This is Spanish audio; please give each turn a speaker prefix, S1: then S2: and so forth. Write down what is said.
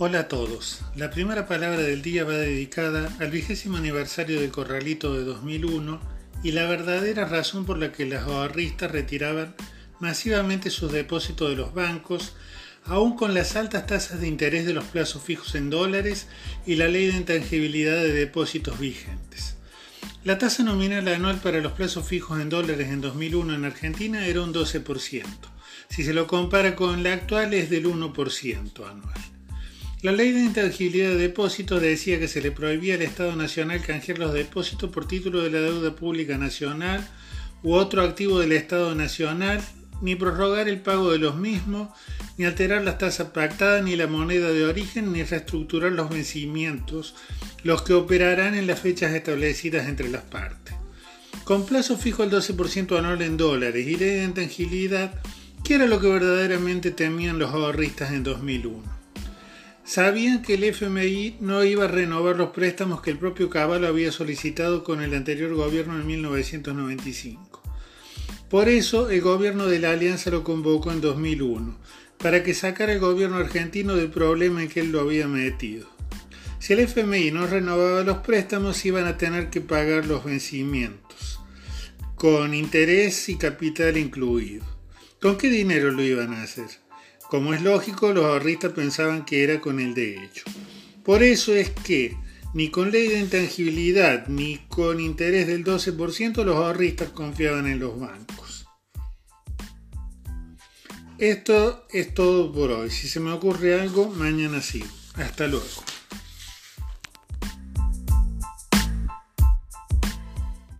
S1: Hola a todos. La primera palabra del día va dedicada al vigésimo aniversario del Corralito de 2001 y la verdadera razón por la que los ahorristas retiraban masivamente sus depósitos de los bancos, aún con las altas tasas de interés de los plazos fijos en dólares y la ley de intangibilidad de depósitos vigentes. La tasa nominal anual para los plazos fijos en dólares en 2001 en Argentina era un 12%. Si se lo compara con la actual es del 1% anual. La ley de intangibilidad de depósitos decía que se le prohibía al Estado Nacional canjear los depósitos por título de la deuda pública nacional u otro activo del Estado Nacional, ni prorrogar el pago de los mismos, ni alterar las tasas pactadas, ni la moneda de origen, ni reestructurar los vencimientos, los que operarán en las fechas establecidas entre las partes. Con plazo fijo al 12% anual en dólares y ley de intangibilidad, ¿qué era lo que verdaderamente temían los ahorristas en 2001? Sabían que el FMI no iba a renovar los préstamos que el propio Caballo había solicitado con el anterior gobierno en 1995. Por eso el gobierno de la Alianza lo convocó en 2001, para que sacara el gobierno argentino del problema en que él lo había metido. Si el FMI no renovaba los préstamos, iban a tener que pagar los vencimientos, con interés y capital incluido. ¿Con qué dinero lo iban a hacer? Como es lógico, los ahorristas pensaban que era con el de hecho. Por eso es que ni con ley de intangibilidad ni con interés del 12% los ahorristas confiaban en los bancos. Esto es todo por hoy. Si se me ocurre algo, mañana sigo. Hasta luego.